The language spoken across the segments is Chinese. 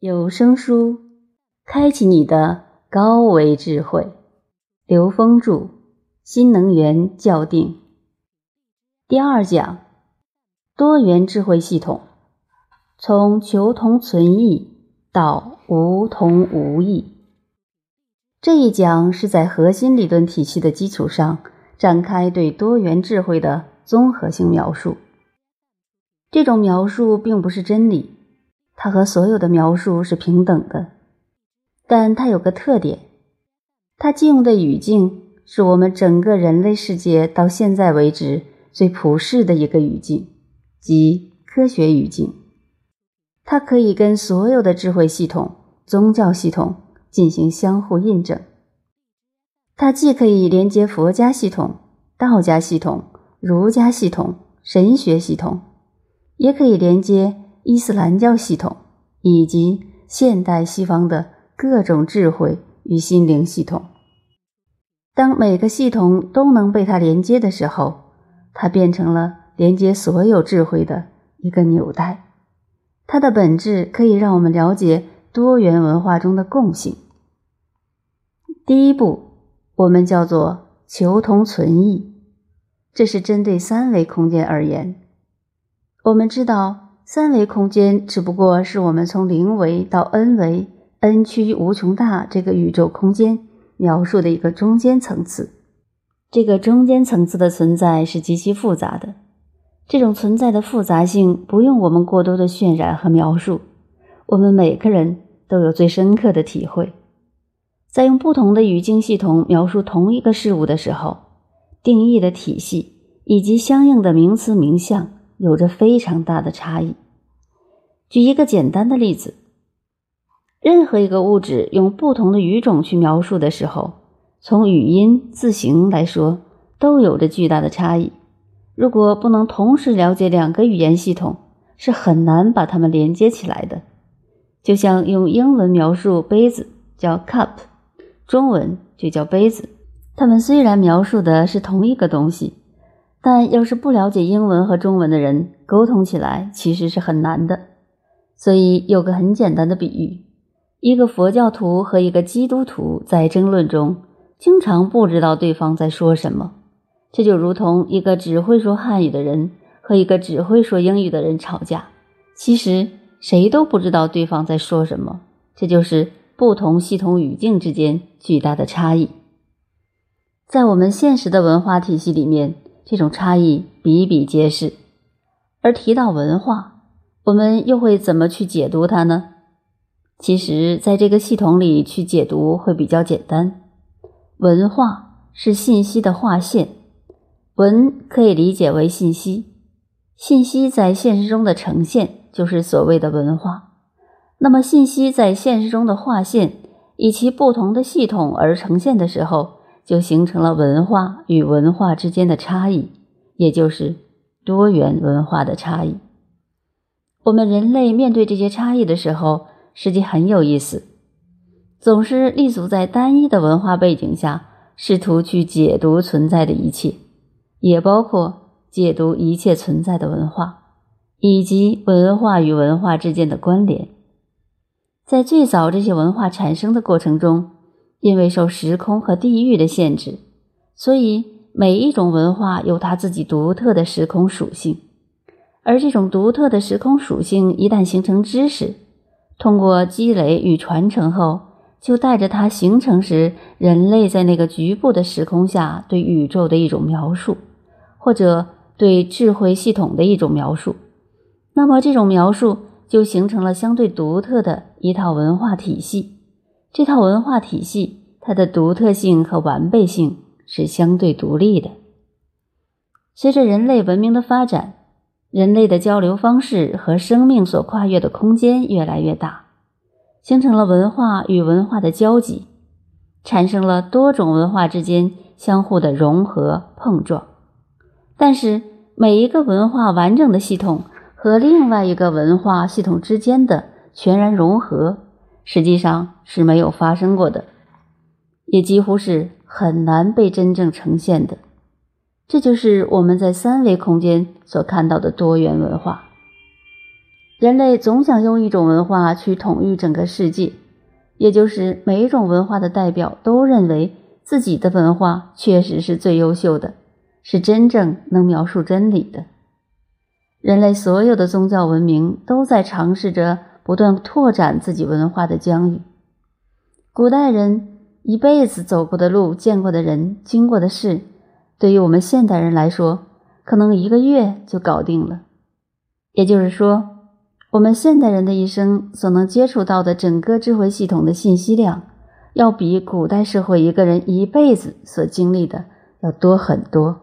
有声书，开启你的高维智慧。刘峰著，新能源校定。第二讲，多元智慧系统，从求同存异到无同无异。这一讲是在核心理论体系的基础上，展开对多元智慧的综合性描述。这种描述并不是真理。它和所有的描述是平等的，但它有个特点，它借用的语境是我们整个人类世界到现在为止最普世的一个语境，即科学语境。它可以跟所有的智慧系统、宗教系统进行相互印证。它既可以连接佛家系统、道家系统、儒家系统、神学系统，也可以连接。伊斯兰教系统以及现代西方的各种智慧与心灵系统，当每个系统都能被它连接的时候，它变成了连接所有智慧的一个纽带。它的本质可以让我们了解多元文化中的共性。第一步，我们叫做求同存异，这是针对三维空间而言。我们知道。三维空间只不过是我们从零维到 n 维，n 趋无穷大这个宇宙空间描述的一个中间层次。这个中间层次的存在是极其复杂的，这种存在的复杂性不用我们过多的渲染和描述，我们每个人都有最深刻的体会。在用不同的语境系统描述同一个事物的时候，定义的体系以及相应的名词名相。有着非常大的差异。举一个简单的例子，任何一个物质用不同的语种去描述的时候，从语音、字形来说，都有着巨大的差异。如果不能同时了解两个语言系统，是很难把它们连接起来的。就像用英文描述杯子叫 cup，中文就叫杯子，它们虽然描述的是同一个东西。但要是不了解英文和中文的人，沟通起来其实是很难的。所以有个很简单的比喻：一个佛教徒和一个基督徒在争论中，经常不知道对方在说什么。这就如同一个只会说汉语的人和一个只会说英语的人吵架，其实谁都不知道对方在说什么。这就是不同系统语境之间巨大的差异。在我们现实的文化体系里面。这种差异比比皆是，而提到文化，我们又会怎么去解读它呢？其实，在这个系统里去解读会比较简单。文化是信息的划线，文可以理解为信息，信息在现实中的呈现就是所谓的文化。那么，信息在现实中的划线以其不同的系统而呈现的时候。就形成了文化与文化之间的差异，也就是多元文化的差异。我们人类面对这些差异的时候，实际很有意思，总是立足在单一的文化背景下，试图去解读存在的一切，也包括解读一切存在的文化，以及文化与文化之间的关联。在最早这些文化产生的过程中。因为受时空和地域的限制，所以每一种文化有它自己独特的时空属性。而这种独特的时空属性一旦形成知识，通过积累与传承后，就带着它形成时人类在那个局部的时空下对宇宙的一种描述，或者对智慧系统的一种描述。那么这种描述就形成了相对独特的一套文化体系。这套文化体系，它的独特性和完备性是相对独立的。随着人类文明的发展，人类的交流方式和生命所跨越的空间越来越大，形成了文化与文化的交集，产生了多种文化之间相互的融合碰撞。但是，每一个文化完整的系统和另外一个文化系统之间的全然融合。实际上是没有发生过的，也几乎是很难被真正呈现的。这就是我们在三维空间所看到的多元文化。人类总想用一种文化去统御整个世界，也就是每一种文化的代表都认为自己的文化确实是最优秀的，是真正能描述真理的。人类所有的宗教文明都在尝试着不断拓展自己文化的疆域。古代人一辈子走过的路、见过的人、经过的事，对于我们现代人来说，可能一个月就搞定了。也就是说。我们现代人的一生所能接触到的整个智慧系统的信息量，要比古代社会一个人一辈子所经历的要多很多。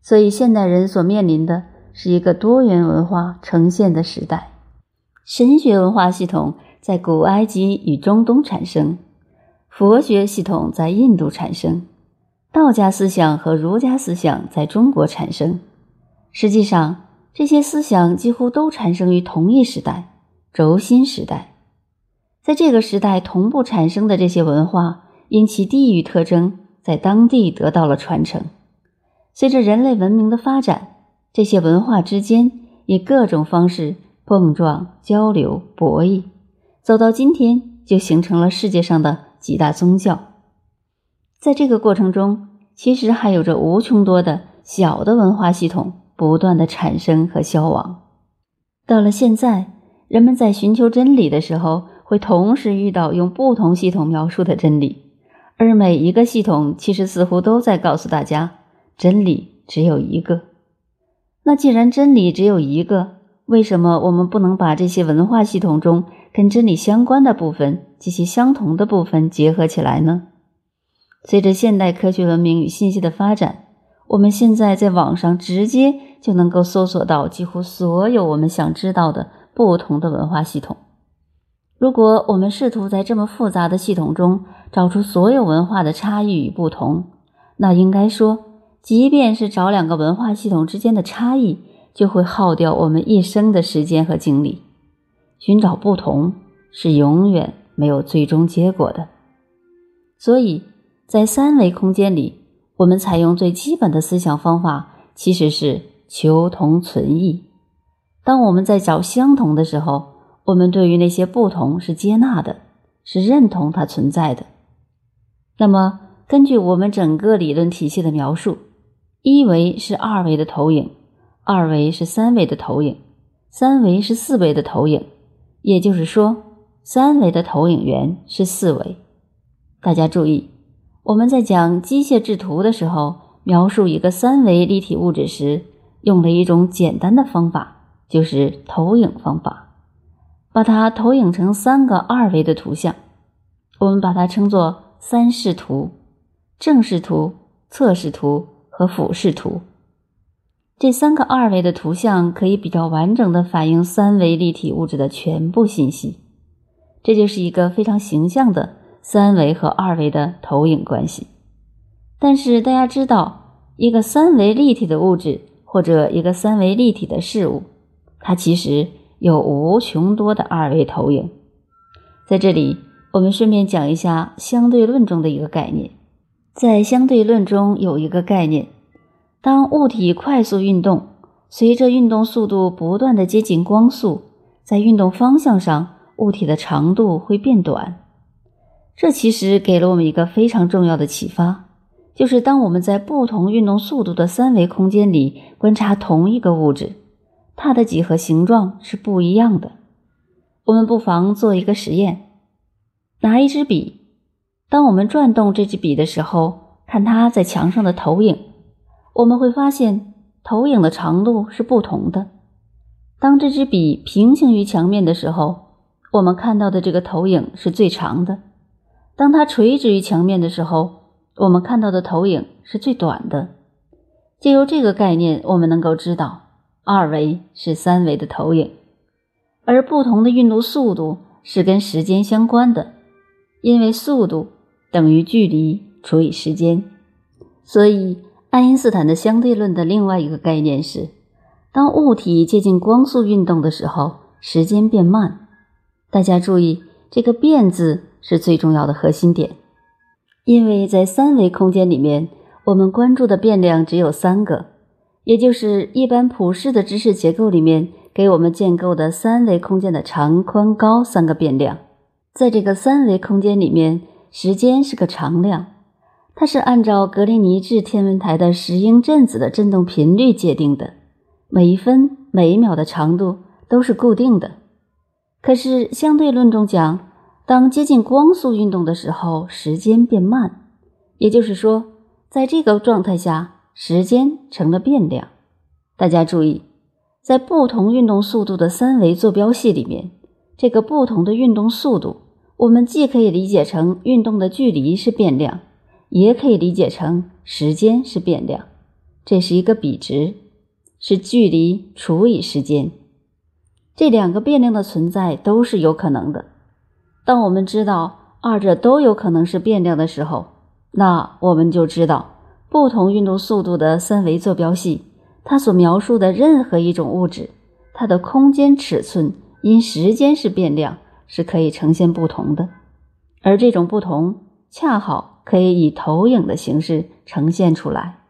所以，现代人所面临的是一个多元文化呈现的时代。神学文化系统在古埃及与中东产生，佛学系统在印度产生，道家思想和儒家思想在中国产生。实际上，这些思想几乎都产生于同一时代——轴心时代。在这个时代同步产生的这些文化，因其地域特征，在当地得到了传承。随着人类文明的发展，这些文化之间以各种方式碰撞、交流、博弈，走到今天，就形成了世界上的几大宗教。在这个过程中，其实还有着无穷多的小的文化系统。不断的产生和消亡，到了现在，人们在寻求真理的时候，会同时遇到用不同系统描述的真理，而每一个系统其实似乎都在告诉大家，真理只有一个。那既然真理只有一个，为什么我们不能把这些文化系统中跟真理相关的部分、及其相同的部分结合起来呢？随着现代科学文明与信息的发展。我们现在在网上直接就能够搜索到几乎所有我们想知道的不同的文化系统。如果我们试图在这么复杂的系统中找出所有文化的差异与不同，那应该说，即便是找两个文化系统之间的差异，就会耗掉我们一生的时间和精力。寻找不同是永远没有最终结果的。所以在三维空间里。我们采用最基本的思想方法，其实是求同存异。当我们在找相同的时候，我们对于那些不同是接纳的，是认同它存在的。那么，根据我们整个理论体系的描述，一维是二维的投影，二维是三维的投影，三维是四维的投影。也就是说，三维的投影源是四维。大家注意。我们在讲机械制图的时候，描述一个三维立体物质时，用了一种简单的方法，就是投影方法，把它投影成三个二维的图像。我们把它称作三视图：正视图、侧视图和俯视图。这三个二维的图像可以比较完整的反映三维立体物质的全部信息。这就是一个非常形象的。三维和二维的投影关系，但是大家知道，一个三维立体的物质或者一个三维立体的事物，它其实有无穷多的二维投影。在这里，我们顺便讲一下相对论中的一个概念。在相对论中有一个概念，当物体快速运动，随着运动速度不断的接近光速，在运动方向上，物体的长度会变短。这其实给了我们一个非常重要的启发，就是当我们在不同运动速度的三维空间里观察同一个物质，它的几何形状是不一样的。我们不妨做一个实验，拿一支笔，当我们转动这支笔的时候，看它在墙上的投影，我们会发现投影的长度是不同的。当这支笔平行于墙面的时候，我们看到的这个投影是最长的。当它垂直于墙面的时候，我们看到的投影是最短的。借由这个概念，我们能够知道，二维是三维的投影，而不同的运动速度是跟时间相关的，因为速度等于距离除以时间。所以，爱因斯坦的相对论的另外一个概念是，当物体接近光速运动的时候，时间变慢。大家注意这个“变”字。是最重要的核心点，因为在三维空间里面，我们关注的变量只有三个，也就是一般普世的知识结构里面给我们建构的三维空间的长、宽、高三个变量。在这个三维空间里面，时间是个常量，它是按照格林尼治天文台的石英振子的振动频率界定的，每一分每一秒的长度都是固定的。可是相对论中讲，当接近光速运动的时候，时间变慢，也就是说，在这个状态下，时间成了变量。大家注意，在不同运动速度的三维坐标系里面，这个不同的运动速度。我们既可以理解成运动的距离是变量，也可以理解成时间是变量。这是一个比值，是距离除以时间。这两个变量的存在都是有可能的。当我们知道二者都有可能是变量的时候，那我们就知道不同运动速度的三维坐标系，它所描述的任何一种物质，它的空间尺寸因时间是变量。是可以呈现不同的，而这种不同恰好可以以投影的形式呈现出来。